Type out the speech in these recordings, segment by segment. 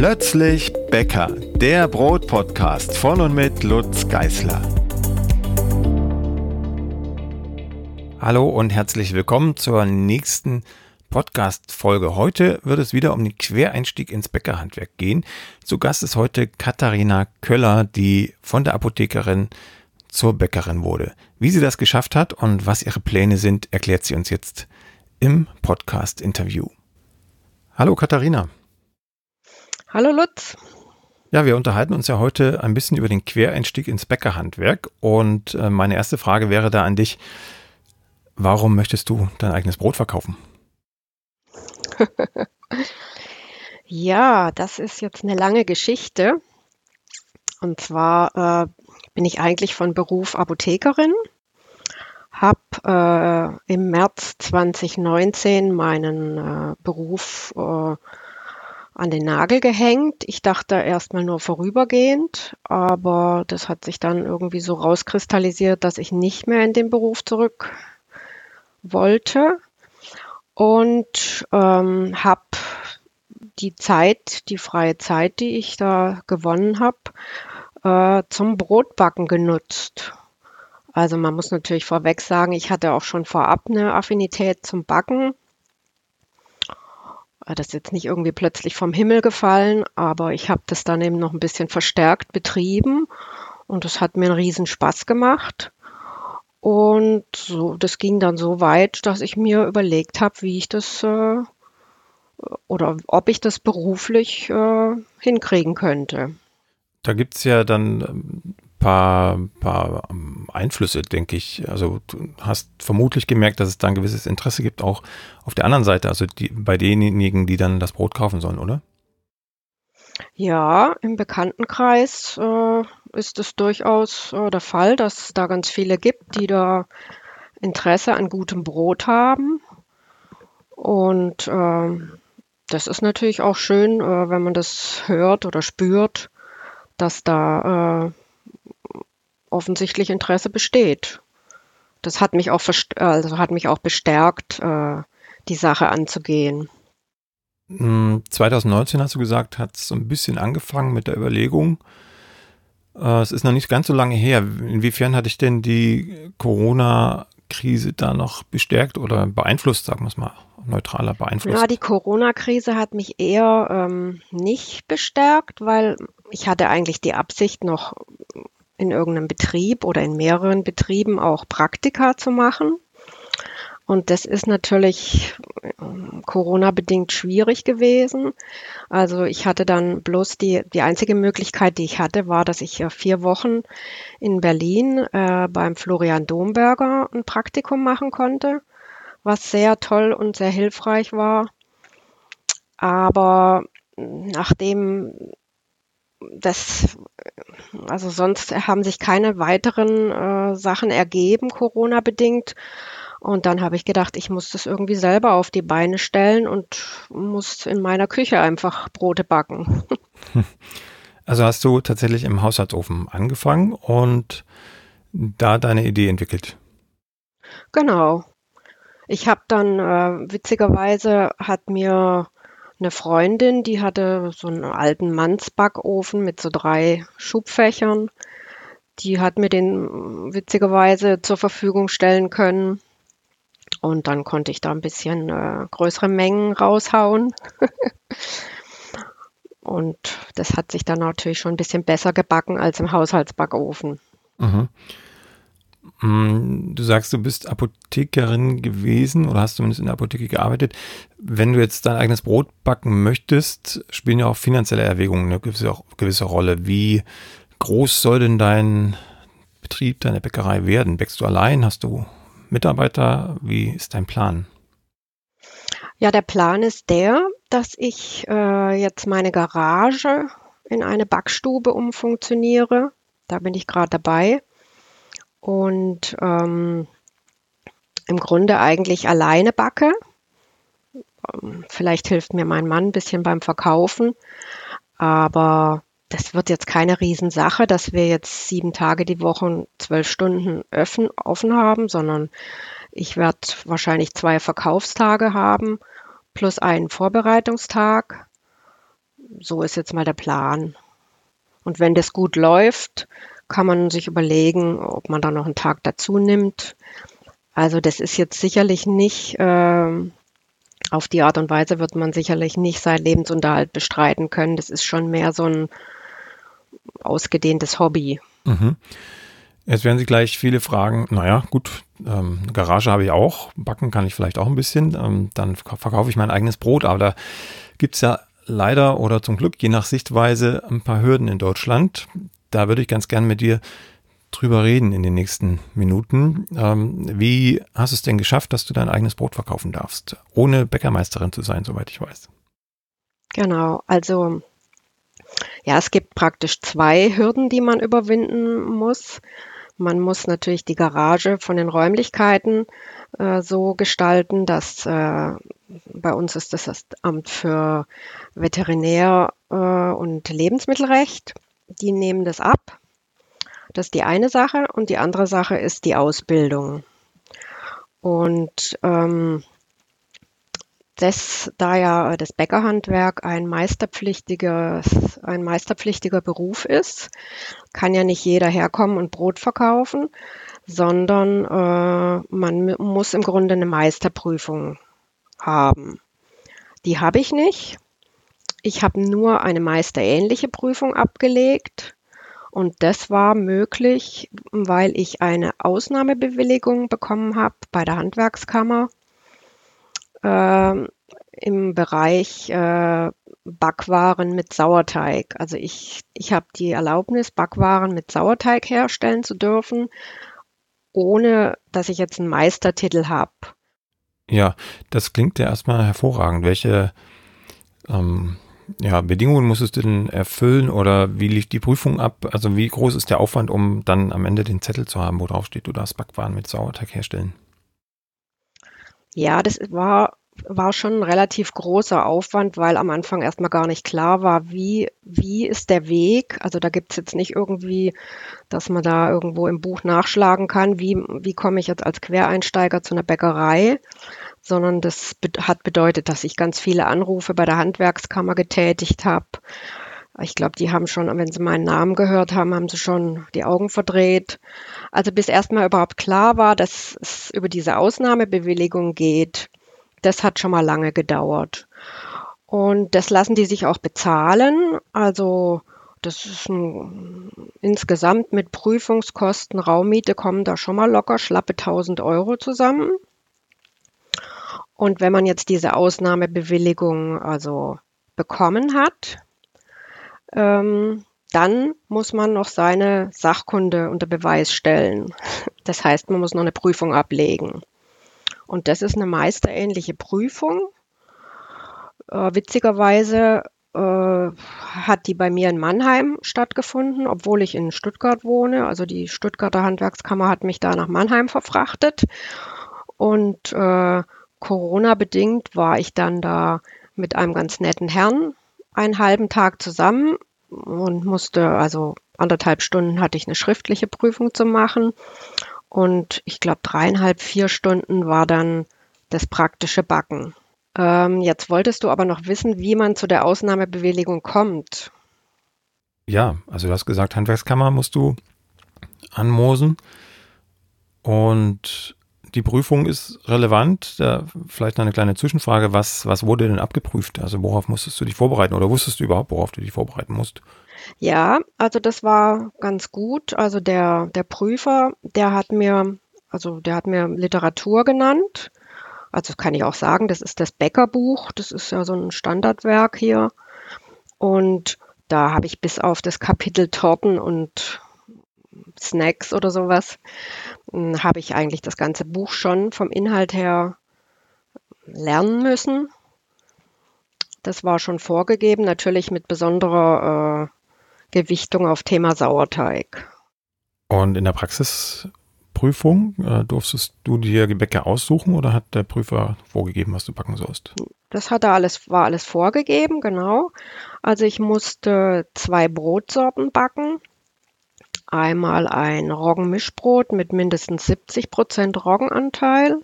Plötzlich Bäcker, der Brotpodcast von und mit Lutz Geißler. Hallo und herzlich willkommen zur nächsten Podcast-Folge. Heute wird es wieder um den Quereinstieg ins Bäckerhandwerk gehen. Zu Gast ist heute Katharina Köller, die von der Apothekerin zur Bäckerin wurde. Wie sie das geschafft hat und was ihre Pläne sind, erklärt sie uns jetzt im Podcast-Interview. Hallo Katharina. Hallo Lutz. Ja, wir unterhalten uns ja heute ein bisschen über den Quereinstieg ins Bäckerhandwerk. Und äh, meine erste Frage wäre da an dich, warum möchtest du dein eigenes Brot verkaufen? ja, das ist jetzt eine lange Geschichte. Und zwar äh, bin ich eigentlich von Beruf Apothekerin, habe äh, im März 2019 meinen äh, Beruf äh, an den Nagel gehängt. Ich dachte erstmal nur vorübergehend, aber das hat sich dann irgendwie so rauskristallisiert, dass ich nicht mehr in den Beruf zurück wollte und ähm, habe die Zeit, die freie Zeit, die ich da gewonnen habe, äh, zum Brotbacken genutzt. Also man muss natürlich vorweg sagen, ich hatte auch schon vorab eine Affinität zum Backen. Das ist jetzt nicht irgendwie plötzlich vom Himmel gefallen, aber ich habe das dann eben noch ein bisschen verstärkt betrieben und es hat mir einen riesen Spaß gemacht. Und so, das ging dann so weit, dass ich mir überlegt habe, wie ich das äh, oder ob ich das beruflich äh, hinkriegen könnte. Da gibt es ja dann ähm, paar, paar ähm, Einflüsse, denke ich. Also du hast vermutlich gemerkt, dass es da ein gewisses Interesse gibt, auch auf der anderen Seite, also die, bei denjenigen, die dann das Brot kaufen sollen, oder? Ja, im Bekanntenkreis äh, ist es durchaus äh, der Fall, dass es da ganz viele gibt, die da Interesse an gutem Brot haben. Und äh, das ist natürlich auch schön, äh, wenn man das hört oder spürt, dass da äh, offensichtlich Interesse besteht. Das hat mich auch, also hat mich auch bestärkt, äh, die Sache anzugehen. 2019 hm, hast du gesagt, hat es so ein bisschen angefangen mit der Überlegung. Äh, es ist noch nicht ganz so lange her. Inwiefern hat dich denn die Corona-Krise da noch bestärkt oder beeinflusst, sagen wir es mal neutraler beeinflusst? Ja, die Corona-Krise hat mich eher ähm, nicht bestärkt, weil ich hatte eigentlich die Absicht, noch in irgendeinem Betrieb oder in mehreren Betrieben auch Praktika zu machen. Und das ist natürlich ähm, Corona-bedingt schwierig gewesen. Also ich hatte dann bloß die, die einzige Möglichkeit, die ich hatte, war, dass ich vier Wochen in Berlin äh, beim Florian Domberger ein Praktikum machen konnte, was sehr toll und sehr hilfreich war. Aber nachdem das, also sonst haben sich keine weiteren äh, Sachen ergeben, Corona-bedingt. Und dann habe ich gedacht, ich muss das irgendwie selber auf die Beine stellen und muss in meiner Küche einfach Brote backen. Also hast du tatsächlich im Haushaltsofen angefangen und da deine Idee entwickelt? Genau. Ich habe dann äh, witzigerweise hat mir eine Freundin, die hatte so einen alten Mannsbackofen mit so drei Schubfächern. Die hat mir den witzigerweise zur Verfügung stellen können. Und dann konnte ich da ein bisschen äh, größere Mengen raushauen. und das hat sich dann natürlich schon ein bisschen besser gebacken als im Haushaltsbackofen. Mhm. Mm, du sagst, du bist Apothekerin gewesen oder hast zumindest in der Apotheke gearbeitet. Wenn du jetzt dein eigenes Brot backen möchtest, spielen ja auch finanzielle Erwägungen eine gewisse, gewisse Rolle. Wie groß soll denn dein Betrieb, deine Bäckerei werden? Bäckst du allein? Hast du Mitarbeiter? Wie ist dein Plan? Ja, der Plan ist der, dass ich äh, jetzt meine Garage in eine Backstube umfunktioniere. Da bin ich gerade dabei. Und ähm, im Grunde eigentlich alleine backe. Ähm, vielleicht hilft mir mein Mann ein bisschen beim Verkaufen. Aber das wird jetzt keine Riesensache, dass wir jetzt sieben Tage die Woche zwölf Stunden offen, offen haben, sondern ich werde wahrscheinlich zwei Verkaufstage haben plus einen Vorbereitungstag. so ist jetzt mal der Plan. Und wenn das gut läuft, kann man sich überlegen, ob man da noch einen Tag dazu nimmt. Also das ist jetzt sicherlich nicht, äh, auf die Art und Weise wird man sicherlich nicht seinen Lebensunterhalt bestreiten können. Das ist schon mehr so ein ausgedehntes Hobby. Mhm. Jetzt werden Sie gleich viele fragen, naja, gut, ähm, Garage habe ich auch, backen kann ich vielleicht auch ein bisschen, ähm, dann verkaufe ich mein eigenes Brot, aber da gibt es ja leider oder zum Glück, je nach Sichtweise, ein paar Hürden in Deutschland. Da würde ich ganz gern mit dir drüber reden in den nächsten Minuten. Ähm, wie hast du es denn geschafft, dass du dein eigenes Brot verkaufen darfst, ohne Bäckermeisterin zu sein, soweit ich weiß? Genau, also ja, es gibt praktisch zwei Hürden, die man überwinden muss. Man muss natürlich die Garage von den Räumlichkeiten äh, so gestalten, dass äh, bei uns ist das das Amt für Veterinär äh, und Lebensmittelrecht. Die nehmen das ab. Das ist die eine Sache. Und die andere Sache ist die Ausbildung. Und ähm, das, da ja das Bäckerhandwerk ein meisterpflichtiges, ein meisterpflichtiger Beruf ist, kann ja nicht jeder herkommen und Brot verkaufen, sondern äh, man muss im Grunde eine Meisterprüfung haben. Die habe ich nicht. Ich habe nur eine meisterähnliche Prüfung abgelegt. Und das war möglich, weil ich eine Ausnahmebewilligung bekommen habe bei der Handwerkskammer äh, im Bereich äh, Backwaren mit Sauerteig. Also ich, ich habe die Erlaubnis, Backwaren mit Sauerteig herstellen zu dürfen, ohne dass ich jetzt einen Meistertitel habe. Ja, das klingt ja erstmal hervorragend. Welche ähm, ja, Bedingungen musstest du denn erfüllen oder wie lief die Prüfung ab? Also wie groß ist der Aufwand, um dann am Ende den Zettel zu haben, wo drauf steht, du darfst Backwaren mit Sauerteig herstellen? Ja, das war, war schon ein relativ großer Aufwand, weil am Anfang erstmal gar nicht klar war, wie, wie ist der Weg. Also da gibt es jetzt nicht irgendwie, dass man da irgendwo im Buch nachschlagen kann, wie, wie komme ich jetzt als Quereinsteiger zu einer Bäckerei, sondern das hat bedeutet, dass ich ganz viele Anrufe bei der Handwerkskammer getätigt habe. Ich glaube, die haben schon, wenn sie meinen Namen gehört haben, haben sie schon die Augen verdreht. Also bis erstmal überhaupt klar war, dass es über diese Ausnahmebewilligung geht, das hat schon mal lange gedauert. Und das lassen die sich auch bezahlen. Also das ist ein, insgesamt mit Prüfungskosten, Raummiete kommen da schon mal locker schlappe 1000 Euro zusammen. Und wenn man jetzt diese Ausnahmebewilligung also bekommen hat, ähm, dann muss man noch seine Sachkunde unter Beweis stellen. Das heißt, man muss noch eine Prüfung ablegen. Und das ist eine meisterähnliche Prüfung. Äh, witzigerweise äh, hat die bei mir in Mannheim stattgefunden, obwohl ich in Stuttgart wohne. Also die Stuttgarter Handwerkskammer hat mich da nach Mannheim verfrachtet. Und äh, Corona-bedingt war ich dann da mit einem ganz netten Herrn einen halben Tag zusammen und musste, also anderthalb Stunden hatte ich eine schriftliche Prüfung zu machen und ich glaube dreieinhalb, vier Stunden war dann das praktische Backen. Ähm, jetzt wolltest du aber noch wissen, wie man zu der Ausnahmebewilligung kommt. Ja, also du hast gesagt, Handwerkskammer musst du anmosen und die Prüfung ist relevant. Da vielleicht noch eine kleine Zwischenfrage. Was, was wurde denn abgeprüft? Also worauf musstest du dich vorbereiten oder wusstest du überhaupt, worauf du dich vorbereiten musst? Ja, also das war ganz gut. Also der, der Prüfer, der hat mir, also der hat mir Literatur genannt. Also kann ich auch sagen, das ist das Bäckerbuch. Das ist ja so ein Standardwerk hier. Und da habe ich bis auf das Kapitel Torten und Snacks oder sowas, habe ich eigentlich das ganze Buch schon vom Inhalt her lernen müssen. Das war schon vorgegeben, natürlich mit besonderer äh, Gewichtung auf Thema Sauerteig. Und in der Praxisprüfung äh, durftest du dir Gebäcke aussuchen oder hat der Prüfer vorgegeben, was du backen sollst? Das hat er alles, war alles vorgegeben, genau. Also ich musste zwei Brotsorten backen einmal ein Roggenmischbrot mit mindestens 70 Prozent Roggenanteil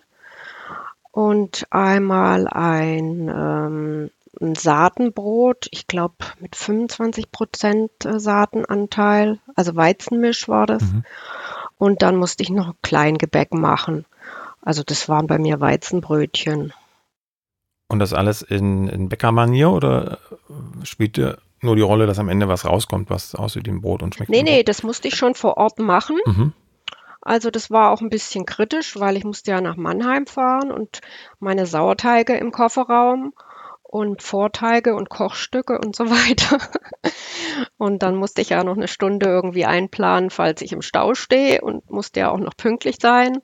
und einmal ein ähm, ein Saatenbrot, ich glaube mit 25 Prozent äh, Saatenanteil, also Weizenmisch war das. Mhm. Und dann musste ich noch Kleingebäck machen. Also das waren bei mir Weizenbrötchen. Und das alles in, in Bäckermanier oder spielte nur die Rolle, dass am Ende was rauskommt, was aussieht wie ein Brot und schmeckt? Nee, nee, das musste ich schon vor Ort machen. Mhm. Also das war auch ein bisschen kritisch, weil ich musste ja nach Mannheim fahren und meine Sauerteige im Kofferraum und Vorteige und Kochstücke und so weiter. Und dann musste ich ja noch eine Stunde irgendwie einplanen, falls ich im Stau stehe und musste ja auch noch pünktlich sein.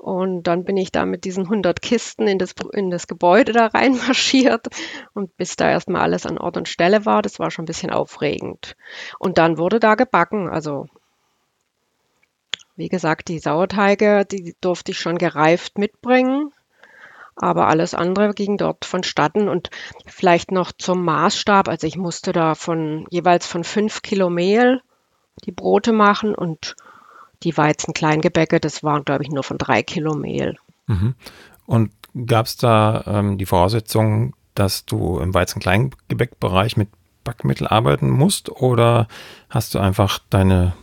Und dann bin ich da mit diesen 100 Kisten in das, in das Gebäude da reinmarschiert. Und bis da erstmal alles an Ort und Stelle war, das war schon ein bisschen aufregend. Und dann wurde da gebacken. Also, wie gesagt, die Sauerteige, die durfte ich schon gereift mitbringen. Aber alles andere ging dort vonstatten und vielleicht noch zum Maßstab. Also ich musste da von jeweils von fünf Kilo Mehl die Brote machen und die Weizen-Kleingebäcke, das waren, glaube ich, nur von drei Kilo Mehl. Mhm. Und gab es da ähm, die Voraussetzung, dass du im Weizen-Kleingebäck-Bereich mit Backmittel arbeiten musst oder hast du einfach deine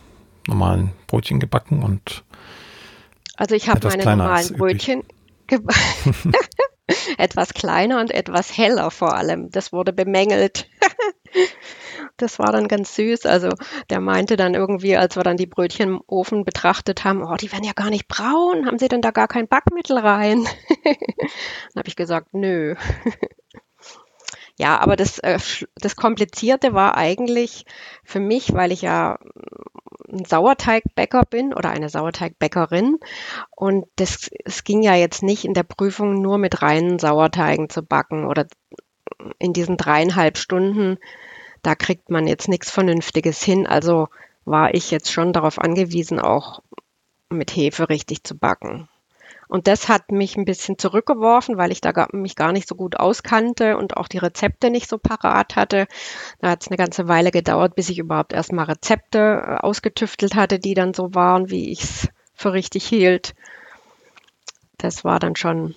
normalen Brötchen gebacken und also ich habe meine normalen Brötchen etwas kleiner und etwas heller vor allem. Das wurde bemängelt. Das war dann ganz süß. Also der meinte dann irgendwie, als wir dann die Brötchen im Ofen betrachtet haben, oh, die werden ja gar nicht braun. Haben Sie denn da gar kein Backmittel rein? dann habe ich gesagt, nö. ja, aber das, äh, das Komplizierte war eigentlich für mich, weil ich ja ein Sauerteigbäcker bin oder eine Sauerteigbäckerin. Und das, es ging ja jetzt nicht in der Prüfung nur mit reinen Sauerteigen zu backen oder in diesen dreieinhalb Stunden da kriegt man jetzt nichts Vernünftiges hin. Also war ich jetzt schon darauf angewiesen, auch mit Hefe richtig zu backen. Und das hat mich ein bisschen zurückgeworfen, weil ich da gar, mich gar nicht so gut auskannte und auch die Rezepte nicht so parat hatte. Da hat es eine ganze Weile gedauert, bis ich überhaupt erstmal Rezepte äh, ausgetüftelt hatte, die dann so waren, wie ich es für richtig hielt. Das war dann schon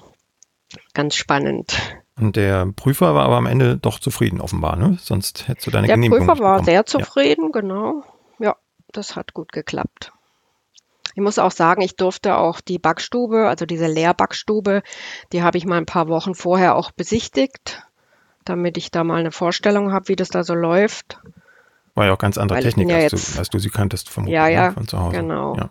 ganz spannend. Und der Prüfer war aber am Ende doch zufrieden, offenbar, ne? Sonst hättest du deine der Genehmigung. Der Prüfer war sehr zufrieden, ja. genau. Ja, das hat gut geklappt. Ich muss auch sagen, ich durfte auch die Backstube, also diese Leerbackstube, die habe ich mal ein paar Wochen vorher auch besichtigt, damit ich da mal eine Vorstellung habe, wie das da so läuft. War ja auch ganz andere Weil Technik, ja als, jetzt, du, als, du, sie kanntest vom ja, ja, ne, von zu Hause. Genau. Ja.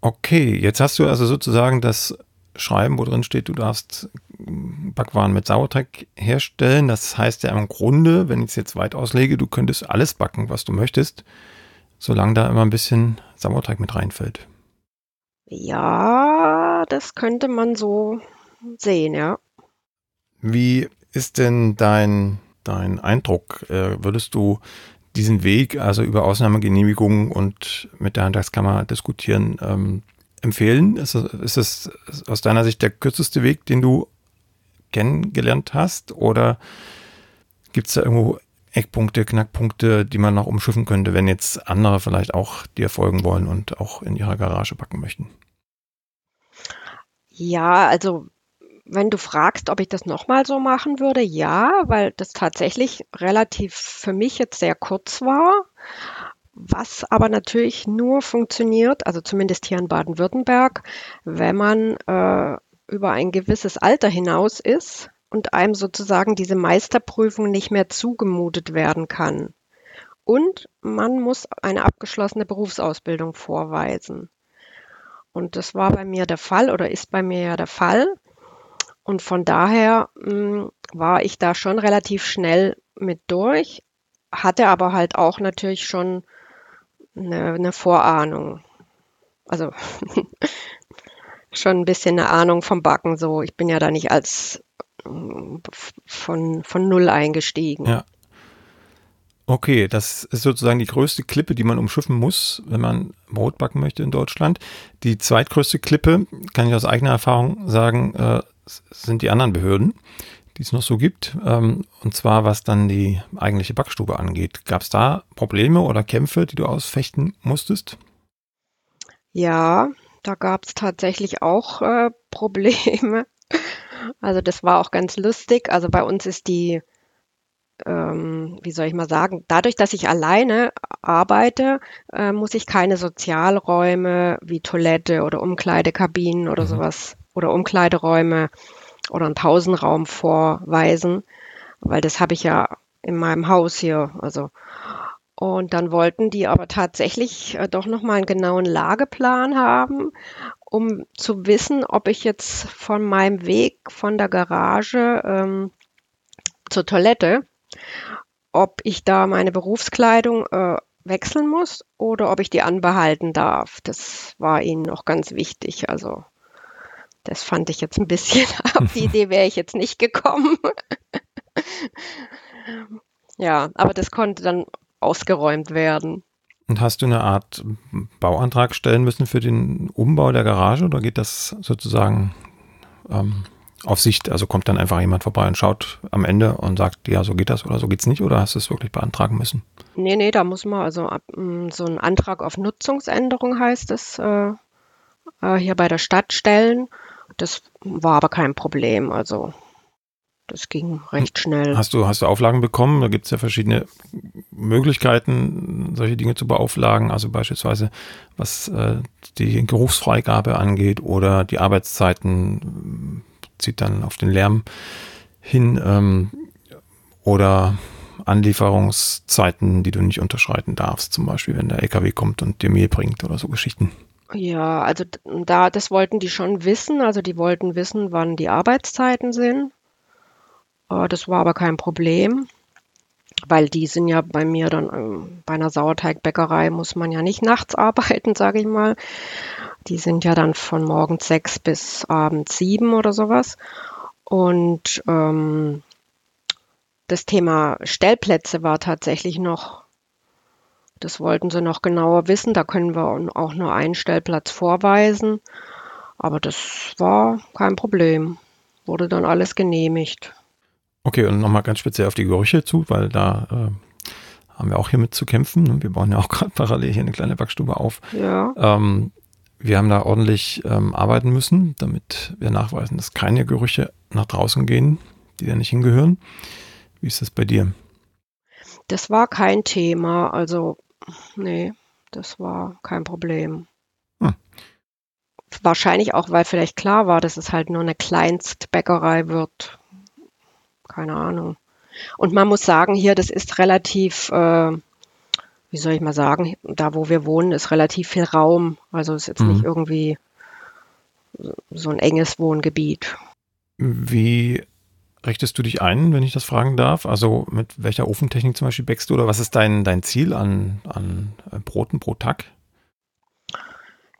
Okay, jetzt hast du also sozusagen das Schreiben, wo drin steht, du darfst Backwaren mit Sauerteig herstellen. Das heißt ja im Grunde, wenn ich es jetzt weit auslege, du könntest alles backen, was du möchtest, solange da immer ein bisschen Sauerteig mit reinfällt. Ja, das könnte man so sehen, ja. Wie ist denn dein, dein Eindruck? Äh, würdest du diesen Weg, also über Ausnahmegenehmigungen und mit der Handwerkskammer diskutieren, ähm, empfehlen? Ist, ist es aus deiner Sicht der kürzeste Weg, den du kennengelernt hast? Oder gibt es da irgendwo Eckpunkte, Knackpunkte, die man noch umschiffen könnte, wenn jetzt andere vielleicht auch dir folgen wollen und auch in ihrer Garage backen möchten? Ja, also wenn du fragst, ob ich das nochmal so machen würde, ja, weil das tatsächlich relativ für mich jetzt sehr kurz war. Was aber natürlich nur funktioniert, also zumindest hier in Baden-Württemberg, wenn man äh, über ein gewisses Alter hinaus ist und einem sozusagen diese Meisterprüfung nicht mehr zugemutet werden kann. Und man muss eine abgeschlossene Berufsausbildung vorweisen. Und das war bei mir der Fall oder ist bei mir ja der Fall. Und von daher mh, hm, war ich da schon relativ schnell mit durch, hatte aber halt auch natürlich schon eine, eine Vorahnung. Also schon ein bisschen eine Ahnung vom Backen. So, ich bin ja da nicht als von, von null eingestiegen. Ja. Okay, das ist sozusagen die größte Klippe, die man umschiffen muss, wenn man Brot backen möchte in Deutschland. Die zweitgrößte Klippe, kann ich aus eigener Erfahrung sagen, äh, sind die anderen Behörden die es noch so gibt. Ähm, und zwar, was dann die eigentliche Backstube angeht. Gab es da Probleme oder Kämpfe, die du ausfechten musstest? Ja, da gab es tatsächlich auch äh, Probleme. Also das war auch ganz lustig. Also bei uns ist die, ähm, wie soll ich mal sagen, dadurch, dass ich alleine arbeite, äh, muss ich keine Sozialräume wie Toilette oder Umkleidekabinen oder mhm. sowas oder Umkleideräume oder einen Pausenraum vorweisen, weil das habe ich ja in meinem Haus hier. Also und dann wollten die aber tatsächlich äh, doch nochmal einen genauen Lageplan haben, um zu wissen, ob ich jetzt von meinem Weg von der Garage ähm, zur Toilette, ob ich da meine Berufskleidung äh, wechseln muss oder ob ich die anbehalten darf. Das war ihnen noch ganz wichtig. Also das fand ich jetzt ein bisschen, auf die Idee wäre ich jetzt nicht gekommen. ja, aber das konnte dann ausgeräumt werden. Und hast du eine Art Bauantrag stellen müssen für den Umbau der Garage oder geht das sozusagen ähm, auf Sicht? Also kommt dann einfach jemand vorbei und schaut am Ende und sagt, ja, so geht das oder so geht es nicht oder hast du es wirklich beantragen müssen? Nee, nee, da muss man also mm, so einen Antrag auf Nutzungsänderung heißt es äh, äh, hier bei der Stadt stellen. Das war aber kein Problem. Also das ging recht schnell. Hast du, hast du Auflagen bekommen? Da gibt es ja verschiedene Möglichkeiten, solche Dinge zu beauflagen. Also beispielsweise, was äh, die Geruchsfreigabe angeht oder die Arbeitszeiten, zieht dann auf den Lärm hin ähm, oder Anlieferungszeiten, die du nicht unterschreiten darfst, zum Beispiel, wenn der LKW kommt und dir Mehl bringt oder so Geschichten. Ja, also da, das wollten die schon wissen. Also die wollten wissen, wann die Arbeitszeiten sind. Äh, das war aber kein Problem, weil die sind ja bei mir dann ähm, bei einer Sauerteigbäckerei muss man ja nicht nachts arbeiten, sage ich mal. Die sind ja dann von morgens sechs bis abends sieben oder sowas. Und ähm, das Thema Stellplätze war tatsächlich noch, das wollten sie noch genauer wissen. Da können wir auch nur einen Stellplatz vorweisen. Aber das war kein Problem. Wurde dann alles genehmigt. Okay, und nochmal ganz speziell auf die Gerüche zu, weil da äh, haben wir auch hier mit zu kämpfen. Ne? Wir bauen ja auch gerade parallel hier eine kleine Backstube auf. Ja. Ähm, wir haben da ordentlich ähm, arbeiten müssen, damit wir nachweisen, dass keine Gerüche nach draußen gehen, die da nicht hingehören. Wie ist das bei dir? Das war kein Thema. Also, nee, das war kein Problem. Hm. Wahrscheinlich auch, weil vielleicht klar war, dass es halt nur eine Kleinstbäckerei wird keine Ahnung. Und man muss sagen, hier, das ist relativ, äh, wie soll ich mal sagen, da wo wir wohnen, ist relativ viel Raum. Also ist jetzt mhm. nicht irgendwie so ein enges Wohngebiet. Wie richtest du dich ein, wenn ich das fragen darf? Also mit welcher Ofentechnik zum Beispiel bäckst du oder was ist dein, dein Ziel an, an Broten pro Tag?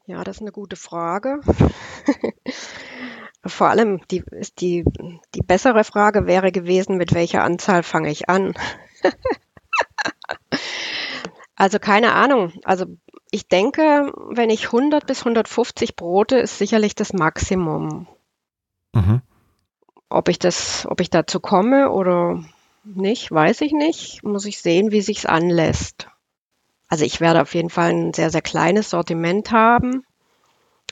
Ja, das ist eine gute Frage. Vor allem die, die, die bessere Frage wäre gewesen, mit welcher Anzahl fange ich an? also keine Ahnung. Also ich denke, wenn ich 100 bis 150 Brote ist sicherlich das Maximum. Mhm. Ob ich das, ob ich dazu komme oder nicht, weiß ich nicht. Muss ich sehen, wie sich's anlässt. Also ich werde auf jeden Fall ein sehr, sehr kleines Sortiment haben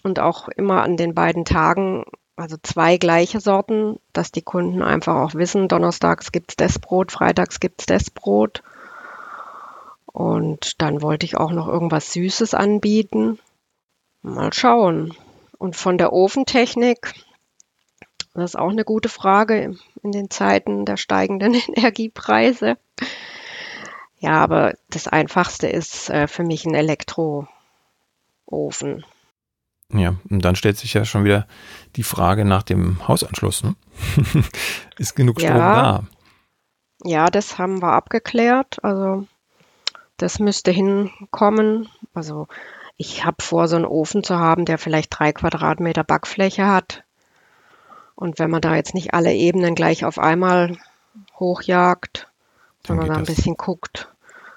und auch immer an den beiden Tagen also zwei gleiche Sorten, dass die Kunden einfach auch wissen, donnerstags gibt es das Brot, freitags gibt es das Brot. Und dann wollte ich auch noch irgendwas Süßes anbieten. Mal schauen. Und von der Ofentechnik, das ist auch eine gute Frage in den Zeiten der steigenden Energiepreise. Ja, aber das Einfachste ist äh, für mich ein Elektroofen. Ja, und dann stellt sich ja schon wieder die Frage nach dem Hausanschluss. Ne? Ist genug Strom ja. da? Ja, das haben wir abgeklärt. Also das müsste hinkommen. Also ich habe vor, so einen Ofen zu haben, der vielleicht drei Quadratmeter Backfläche hat. Und wenn man da jetzt nicht alle Ebenen gleich auf einmal hochjagt, sondern da ein bisschen guckt,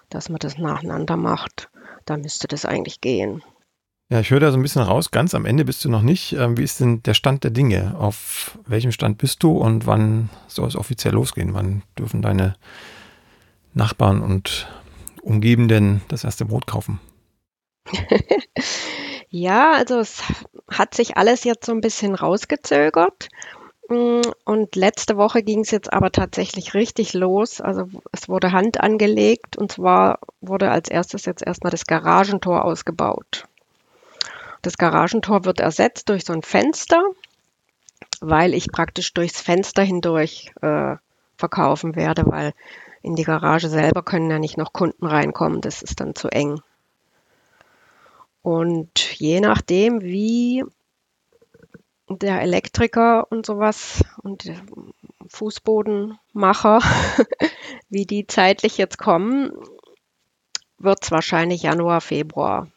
dass man das nacheinander macht, dann müsste das eigentlich gehen. Ja, ich höre da so ein bisschen raus. Ganz am Ende bist du noch nicht. Ähm, wie ist denn der Stand der Dinge? Auf welchem Stand bist du und wann soll es offiziell losgehen? Wann dürfen deine Nachbarn und Umgebenden das erste Brot kaufen? ja, also es hat sich alles jetzt so ein bisschen rausgezögert. Mm, und letzte Woche ging es jetzt aber tatsächlich richtig los. Also es wurde Hand angelegt und zwar wurde als erstes jetzt erstmal das Garagentor ausgebaut. Das Garagentor wird ersetzt durch so ein Fenster, weil ich praktisch durchs Fenster hindurch äh, verkaufen werde, weil in die Garage selber können ja nicht noch Kunden reinkommen. Das ist dann zu eng. Und je nachdem, wie der Elektriker und sowas und Fußbodenmacher, wie die zeitlich jetzt kommen, wird es wahrscheinlich Januar, Februar.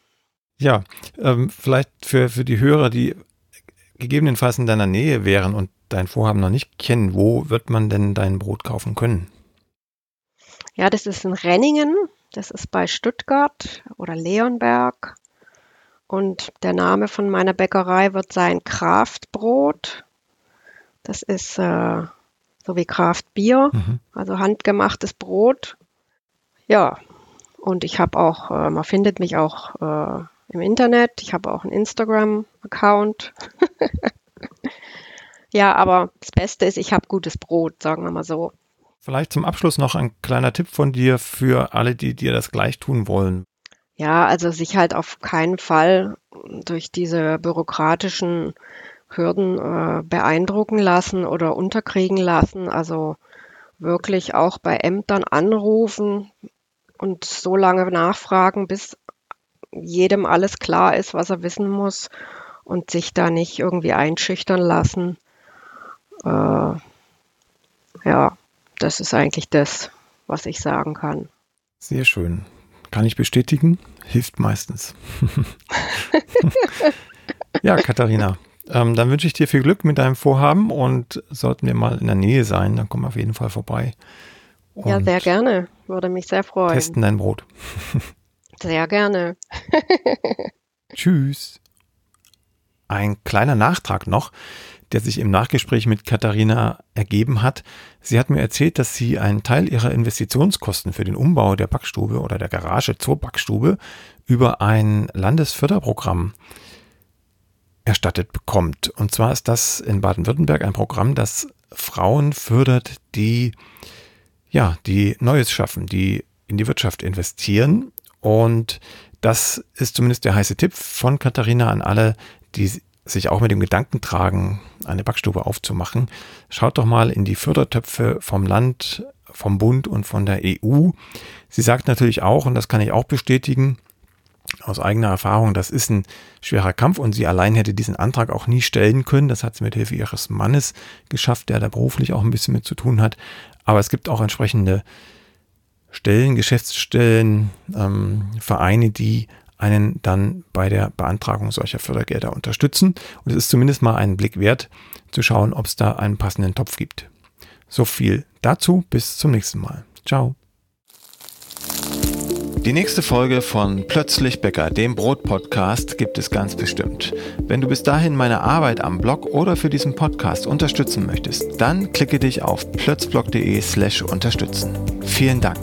Ja, ähm, vielleicht für, für die Hörer, die gegebenenfalls in deiner Nähe wären und dein Vorhaben noch nicht kennen, wo wird man denn dein Brot kaufen können? Ja, das ist in Renningen, das ist bei Stuttgart oder Leonberg. Und der Name von meiner Bäckerei wird sein Kraftbrot. Das ist äh, so wie Kraftbier, mhm. also handgemachtes Brot. Ja, und ich habe auch, äh, man findet mich auch äh, im Internet. Ich habe auch einen Instagram-Account. ja, aber das Beste ist, ich habe gutes Brot, sagen wir mal so. Vielleicht zum Abschluss noch ein kleiner Tipp von dir für alle, die dir das gleich tun wollen. Ja, also sich halt auf keinen Fall durch diese bürokratischen Hürden äh, beeindrucken lassen oder unterkriegen lassen. Also wirklich auch bei Ämtern anrufen und so lange nachfragen, bis jedem alles klar ist, was er wissen muss und sich da nicht irgendwie einschüchtern lassen. Äh, ja, das ist eigentlich das, was ich sagen kann. Sehr schön. Kann ich bestätigen, hilft meistens. ja, Katharina, ähm, dann wünsche ich dir viel Glück mit deinem Vorhaben und sollten wir mal in der Nähe sein, dann komm auf jeden Fall vorbei. ja, sehr gerne. Würde mich sehr freuen. Testen dein Brot. sehr gerne. Tschüss. Ein kleiner Nachtrag noch der sich im Nachgespräch mit Katharina ergeben hat. Sie hat mir erzählt, dass sie einen Teil ihrer Investitionskosten für den Umbau der Backstube oder der Garage zur Backstube über ein Landesförderprogramm erstattet bekommt. Und zwar ist das in Baden-Württemberg ein Programm, das Frauen fördert, die ja, die Neues schaffen, die in die Wirtschaft investieren. Und das ist zumindest der heiße Tipp von Katharina an alle, die sich auch mit dem Gedanken tragen, eine Backstube aufzumachen, schaut doch mal in die Fördertöpfe vom Land, vom Bund und von der EU. Sie sagt natürlich auch, und das kann ich auch bestätigen, aus eigener Erfahrung, das ist ein schwerer Kampf und sie allein hätte diesen Antrag auch nie stellen können. Das hat sie mit Hilfe ihres Mannes geschafft, der da beruflich auch ein bisschen mit zu tun hat. Aber es gibt auch entsprechende Stellen, Geschäftsstellen, ähm, Vereine, die einen dann bei der Beantragung solcher Fördergelder unterstützen. Und es ist zumindest mal einen Blick wert, zu schauen, ob es da einen passenden Topf gibt. So viel dazu. Bis zum nächsten Mal. Ciao. Die nächste Folge von Plötzlich Bäcker, dem Brot-Podcast, gibt es ganz bestimmt. Wenn du bis dahin meine Arbeit am Blog oder für diesen Podcast unterstützen möchtest, dann klicke dich auf plötzblog.de slash unterstützen. Vielen Dank.